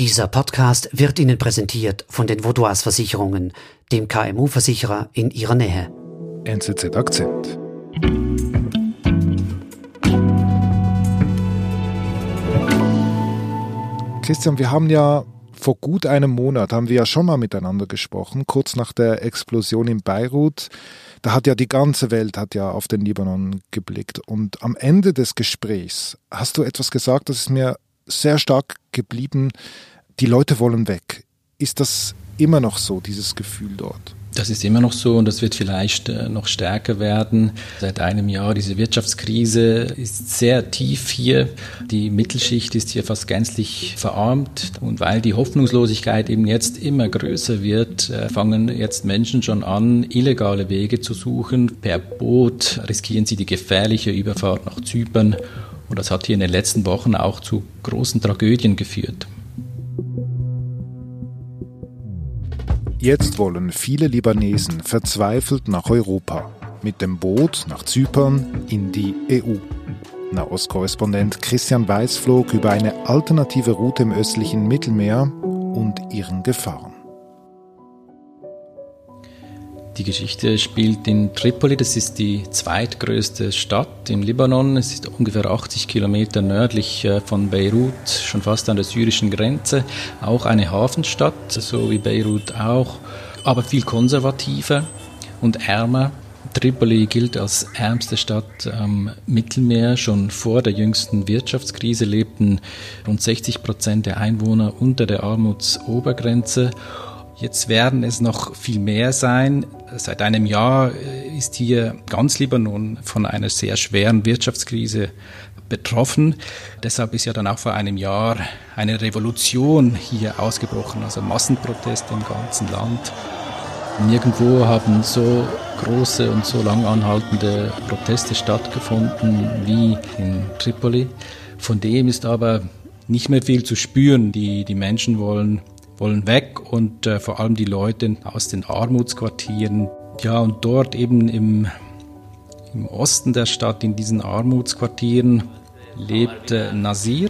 Dieser Podcast wird Ihnen präsentiert von den Vaudois Versicherungen, dem KMU-Versicherer in Ihrer Nähe. NZZ Akzent. Christian, wir haben ja vor gut einem Monat haben wir ja schon mal miteinander gesprochen, kurz nach der Explosion in Beirut. Da hat ja die ganze Welt hat ja auf den Libanon geblickt. Und am Ende des Gesprächs hast du etwas gesagt, das ist mir sehr stark geblieben. Die Leute wollen weg. Ist das immer noch so, dieses Gefühl dort? Das ist immer noch so und das wird vielleicht äh, noch stärker werden. Seit einem Jahr diese Wirtschaftskrise ist sehr tief hier. Die Mittelschicht ist hier fast gänzlich verarmt und weil die Hoffnungslosigkeit eben jetzt immer größer wird, äh, fangen jetzt Menschen schon an, illegale Wege zu suchen. Per Boot riskieren sie die gefährliche Überfahrt nach Zypern und das hat hier in den letzten Wochen auch zu großen Tragödien geführt. Jetzt wollen viele Libanesen verzweifelt nach Europa, mit dem Boot nach Zypern in die EU. Nahostkorrespondent Christian Weiß flog über eine alternative Route im östlichen Mittelmeer und ihren Gefahren. Die Geschichte spielt in Tripoli, das ist die zweitgrößte Stadt im Libanon. Es ist ungefähr 80 Kilometer nördlich äh, von Beirut, schon fast an der syrischen Grenze. Auch eine Hafenstadt, so wie Beirut auch, aber viel konservativer und ärmer. Tripoli gilt als ärmste Stadt am Mittelmeer. Schon vor der jüngsten Wirtschaftskrise lebten rund 60 Prozent der Einwohner unter der Armutsobergrenze. Jetzt werden es noch viel mehr sein. Seit einem Jahr äh, ist hier ganz Libanon von einer sehr schweren Wirtschaftskrise betroffen. Deshalb ist ja dann auch vor einem Jahr eine Revolution hier ausgebrochen, also Massenproteste im ganzen Land. Nirgendwo haben so große und so lang anhaltende Proteste stattgefunden wie in Tripoli. Von dem ist aber nicht mehr viel zu spüren. Die, die Menschen wollen wollen weg und äh, vor allem die Leute aus den Armutsquartieren. Ja, und dort eben im, im Osten der Stadt, in diesen Armutsquartieren, lebt äh, Nasir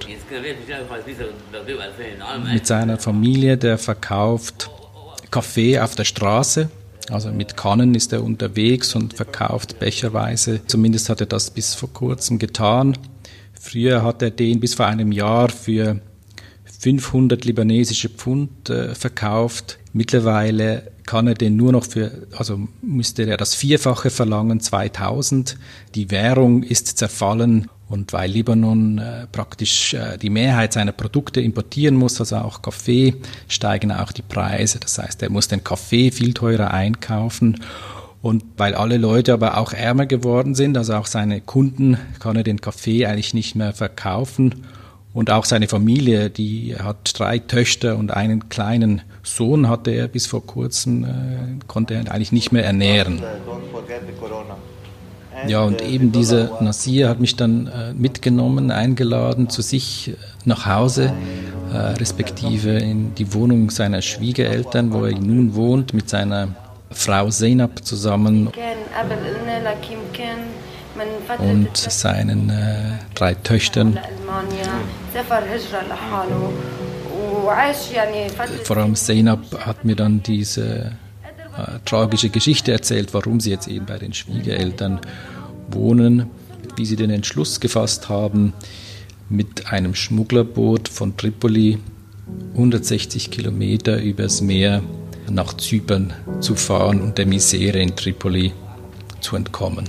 mit seiner Familie, der verkauft Kaffee auf der Straße. Also mit Kannen ist er unterwegs und verkauft becherweise. Zumindest hat er das bis vor kurzem getan. Früher hat er den bis vor einem Jahr für 500 libanesische Pfund äh, verkauft. Mittlerweile kann er den nur noch für, also müsste er das Vierfache verlangen, 2000. Die Währung ist zerfallen und weil Libanon äh, praktisch äh, die Mehrheit seiner Produkte importieren muss, also auch Kaffee, steigen auch die Preise. Das heißt, er muss den Kaffee viel teurer einkaufen. Und weil alle Leute aber auch ärmer geworden sind, also auch seine Kunden, kann er den Kaffee eigentlich nicht mehr verkaufen. Und auch seine Familie, die hat drei Töchter und einen kleinen Sohn hatte er bis vor kurzem, äh, konnte er eigentlich nicht mehr ernähren. Ja, und eben dieser Nasir hat mich dann äh, mitgenommen, eingeladen zu sich nach Hause, äh, respektive in die Wohnung seiner Schwiegereltern, wo er nun wohnt, mit seiner Frau Zeynab zusammen und seinen äh, drei Töchtern. Vor allem Zeynab hat mir dann diese äh, tragische Geschichte erzählt, warum sie jetzt eben bei den Schwiegereltern wohnen, wie sie den Entschluss gefasst haben, mit einem Schmugglerboot von Tripoli 160 Kilometer übers Meer nach Zypern zu fahren und der Misere in Tripoli zu entkommen.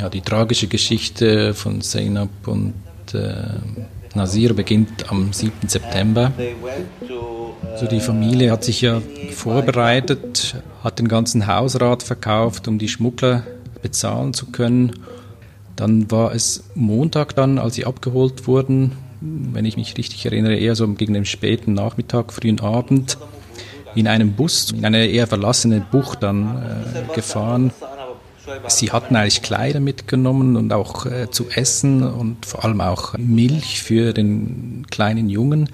Ja, die tragische Geschichte von Zainab und äh, Nasir beginnt am 7. September. Also die Familie hat sich ja vorbereitet, hat den ganzen Hausrat verkauft, um die Schmuggler bezahlen zu können. Dann war es Montag dann, als sie abgeholt wurden, wenn ich mich richtig erinnere, eher so gegen den späten Nachmittag, frühen Abend, in einem Bus in eine eher verlassene Bucht dann äh, gefahren. Sie hatten eigentlich Kleider mitgenommen und auch äh, zu essen und vor allem auch Milch für den kleinen Jungen,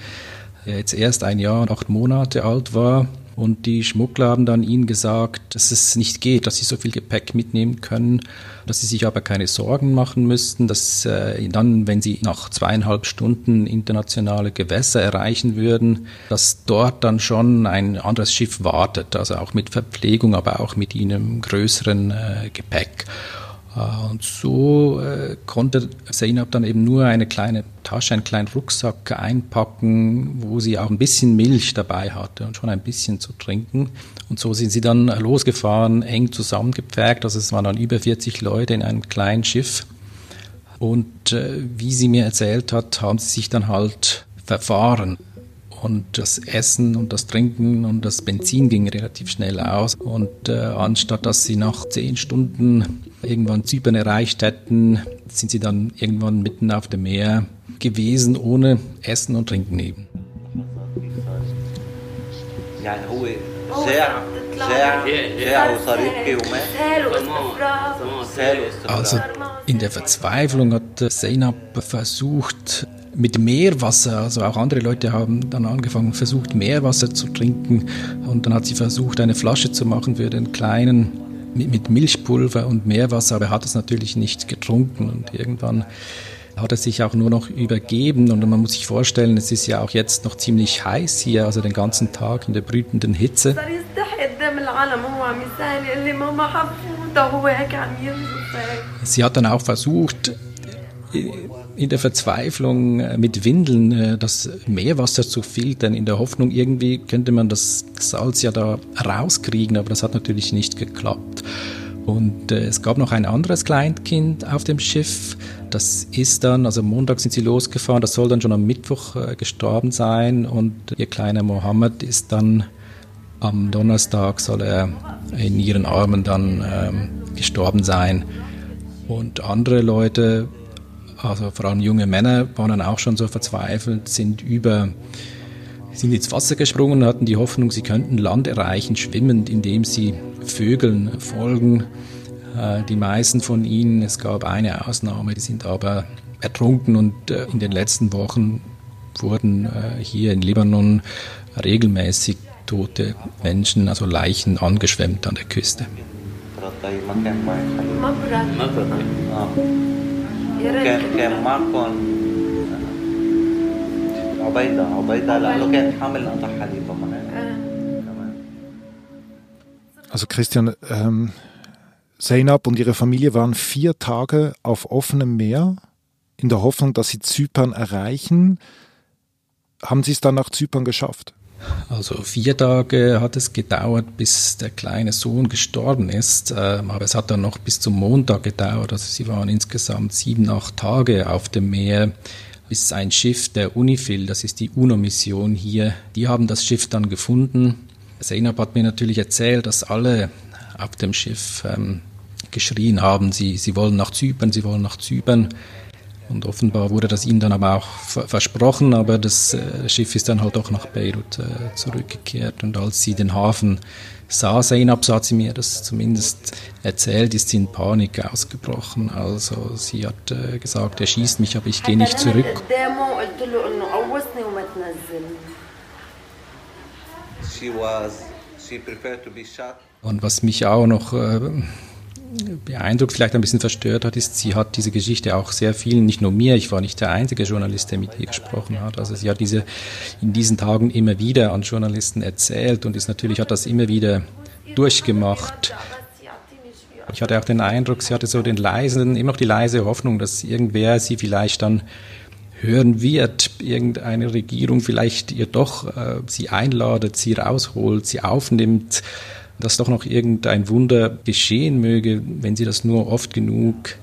der jetzt erst ein Jahr und acht Monate alt war. Und die Schmuggler haben dann ihnen gesagt, dass es nicht geht, dass sie so viel Gepäck mitnehmen können, dass sie sich aber keine Sorgen machen müssten, dass äh, dann, wenn sie nach zweieinhalb Stunden internationale Gewässer erreichen würden, dass dort dann schon ein anderes Schiff wartet, also auch mit Verpflegung, aber auch mit ihnen größeren äh, Gepäck. Und so äh, konnte Zainab dann eben nur eine kleine Tasche, einen kleinen Rucksack einpacken, wo sie auch ein bisschen Milch dabei hatte und schon ein bisschen zu trinken. Und so sind sie dann losgefahren, eng zusammengepfercht. Also es waren dann über 40 Leute in einem kleinen Schiff. Und äh, wie sie mir erzählt hat, haben sie sich dann halt verfahren. Und das Essen und das Trinken und das Benzin ging relativ schnell aus. Und äh, anstatt dass sie nach zehn Stunden irgendwann Zypern erreicht hätten, sind sie dann irgendwann mitten auf dem Meer gewesen, ohne Essen und Trinken eben. Also in der Verzweiflung hat Zainab versucht, mit Meerwasser, also auch andere Leute haben dann angefangen, versucht Meerwasser zu trinken. Und dann hat sie versucht, eine Flasche zu machen für den Kleinen mit, Milchpulver und Meerwasser, aber er hat es natürlich nicht getrunken. Und irgendwann hat er sich auch nur noch übergeben. Und man muss sich vorstellen, es ist ja auch jetzt noch ziemlich heiß hier, also den ganzen Tag in der brütenden Hitze. Sie hat dann auch versucht, in der Verzweiflung äh, mit Windeln äh, das Meerwasser zu filtern, in der Hoffnung, irgendwie könnte man das Salz ja da rauskriegen, aber das hat natürlich nicht geklappt. Und äh, es gab noch ein anderes Kleinkind auf dem Schiff. Das ist dann, also Montag sind sie losgefahren, das soll dann schon am Mittwoch gestorben sein. Und ihr kleiner Mohammed ist dann am Donnerstag, soll er in ihren Armen dann ähm, gestorben sein. Und andere Leute also vor allem junge Männer waren dann auch schon so verzweifelt, sind über sind ins Wasser gesprungen, hatten die Hoffnung, sie könnten Land erreichen, schwimmend, indem sie Vögeln folgen. Äh, die meisten von ihnen, es gab eine Ausnahme, die sind aber ertrunken und äh, in den letzten Wochen wurden äh, hier in Libanon regelmäßig tote Menschen, also Leichen, angeschwemmt an der Küste. كان كان معكم عبيدة عبيدة لأنه كان حامل قطع حليب Also Christian, ähm, Zainab und ihre Familie waren vier Tage auf offenem Meer in der Hoffnung, dass sie Zypern erreichen. Haben sie es dann nach Zypern geschafft? Also vier Tage hat es gedauert, bis der kleine Sohn gestorben ist, ähm, aber es hat dann noch bis zum Montag gedauert. Also sie waren insgesamt sieben, acht Tage auf dem Meer, bis ein Schiff der UNIFIL, das ist die UNO-Mission hier, die haben das Schiff dann gefunden. Zeynep hat mir natürlich erzählt, dass alle auf dem Schiff ähm, geschrien haben, sie, sie wollen nach Zypern, sie wollen nach Zypern. Und offenbar wurde das ihnen dann aber auch versprochen, aber das äh, Schiff ist dann halt auch nach Beirut äh, zurückgekehrt. Und als sie den Hafen sah, Zainab, so hat sie mir das zumindest erzählt, ist sie in Panik ausgebrochen. Also sie hat äh, gesagt, er schießt mich, aber ich gehe nicht zurück. Und was mich auch noch beeindruckt, vielleicht ein bisschen verstört hat, ist, sie hat diese Geschichte auch sehr vielen, nicht nur mir, ich war nicht der einzige Journalist, der mit ihr gesprochen hat. Also sie hat diese in diesen Tagen immer wieder an Journalisten erzählt und ist natürlich hat das immer wieder durchgemacht. Ich hatte auch den Eindruck, sie hatte so den leisen, immer noch die leise Hoffnung, dass irgendwer sie vielleicht dann hören wird, irgendeine Regierung vielleicht ihr doch äh, sie einladet, sie rausholt, sie aufnimmt dass doch noch irgendein Wunder geschehen möge, wenn sie das nur oft genug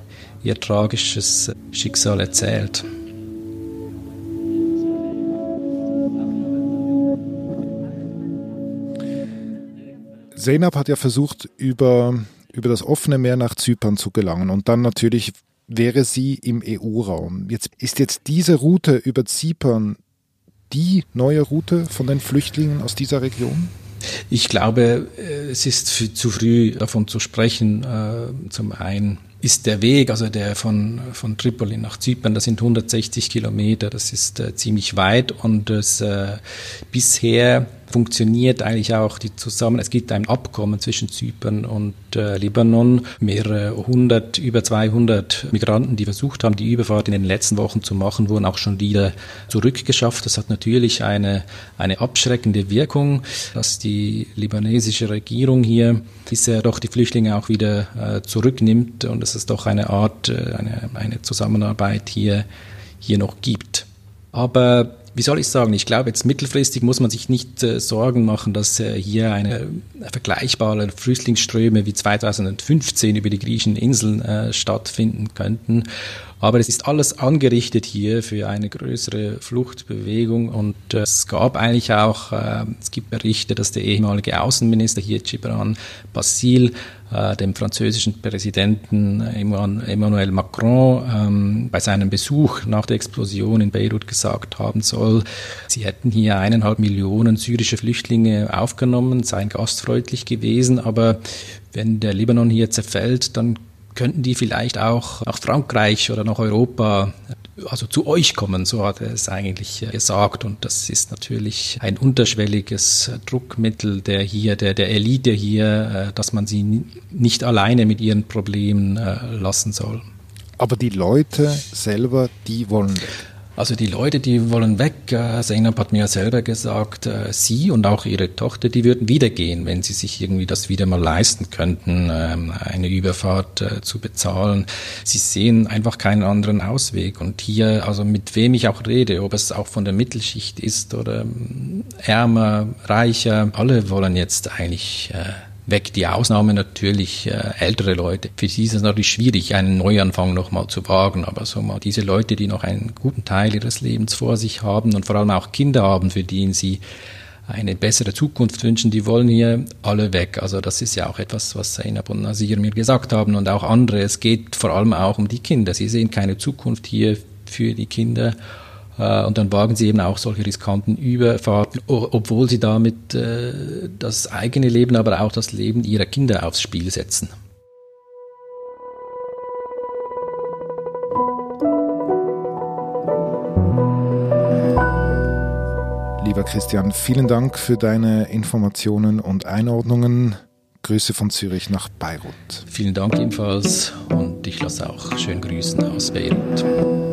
ihr tragisches Schicksal erzählt. Zeynep hat ja versucht, über, über das offene Meer nach Zypern zu gelangen und dann natürlich wäre sie im EU-Raum. Jetzt ist jetzt diese Route über Zypern die neue Route von den Flüchtlingen aus dieser Region? Ich glaube, äh, es ist zu früh davon zu sprechen. Äh, zum einen ist der Weg, also der von, von Tripoli nach Zypern, das sind 160 Kilometer, das ist äh, ziemlich weit und das bisher funktioniert eigentlich auch die zusammen. Es gibt ein Abkommen zwischen Zypern und äh, Libanon. Mehrere hundert, über 200 Migranten, die versucht haben, die Überfahrt in den letzten Wochen zu machen, wurden auch schon wieder zurückgeschafft. Das hat natürlich eine, eine abschreckende Wirkung, dass die libanesische Regierung hier bisher doch die Flüchtlinge auch wieder äh, zurücknimmt und dass es doch eine Art, äh, eine, eine Zusammenarbeit hier, hier noch gibt. Aber wie soll ich sagen, ich glaube, jetzt mittelfristig muss man sich nicht äh, Sorgen machen, dass äh, hier eine äh, vergleichbare Flüchtlingsströme wie 2015 über die griechischen Inseln äh, stattfinden könnten. Aber es ist alles angerichtet hier für eine größere Fluchtbewegung und äh, es gab eigentlich auch, äh, es gibt Berichte, dass der ehemalige Außenminister hier, Gibran Bassil, äh, dem französischen Präsidenten Emmanuel Macron ähm, bei seinem Besuch nach der Explosion in Beirut gesagt haben soll, sie hätten hier eineinhalb Millionen syrische Flüchtlinge aufgenommen, seien gastfreundlich gewesen, aber wenn der Libanon hier zerfällt, dann könnten die vielleicht auch nach Frankreich oder nach Europa, also zu euch kommen, so hat er es eigentlich gesagt. Und das ist natürlich ein unterschwelliges Druckmittel der hier, der, der Elite hier, äh, dass man sie nicht alleine mit ihren Problemen äh, lassen soll. Aber die Leute selber, die wollen weg. Also die Leute, die wollen weg. Äh, Zeynep hat mir selber gesagt, äh, sie und auch ihre Tochter, die würden wieder gehen, wenn sie sich irgendwie das wieder mal leisten könnten, ähm, eine Überfahrt äh, zu bezahlen. Sie sehen einfach keinen anderen Ausweg. Und hier, also mit wem ich auch rede, ob es auch von der Mittelschicht ist oder ähm, ärmer, reicher, alle wollen jetzt eigentlich weg. Die Ausnahme natürlich äh, ältere Leute. Für sie ist es natürlich schwierig, einen Neuanfang nochmal zu wagen. Aber so mal diese Leute, die noch einen guten Teil ihres Lebens vor sich haben und vor allem auch Kinder haben, für die sie eine bessere Zukunft wünschen, die wollen hier alle weg. Also das ist ja auch etwas, was Zainab und Nasir mir gesagt haben und auch andere. Es geht vor allem auch um die Kinder. Sie sehen keine Zukunft hier für die Kinder und dann wagen sie eben auch solche riskanten Überfahrten, obwohl sie damit äh, das eigene Leben, aber auch das Leben ihrer Kinder aufs Spiel setzen. Lieber Christian, vielen Dank für deine Informationen und Einordnungen. Grüße von Zürich nach Beirut. Vielen Dank ebenfalls und ich lasse auch schön grüßen aus Beirut.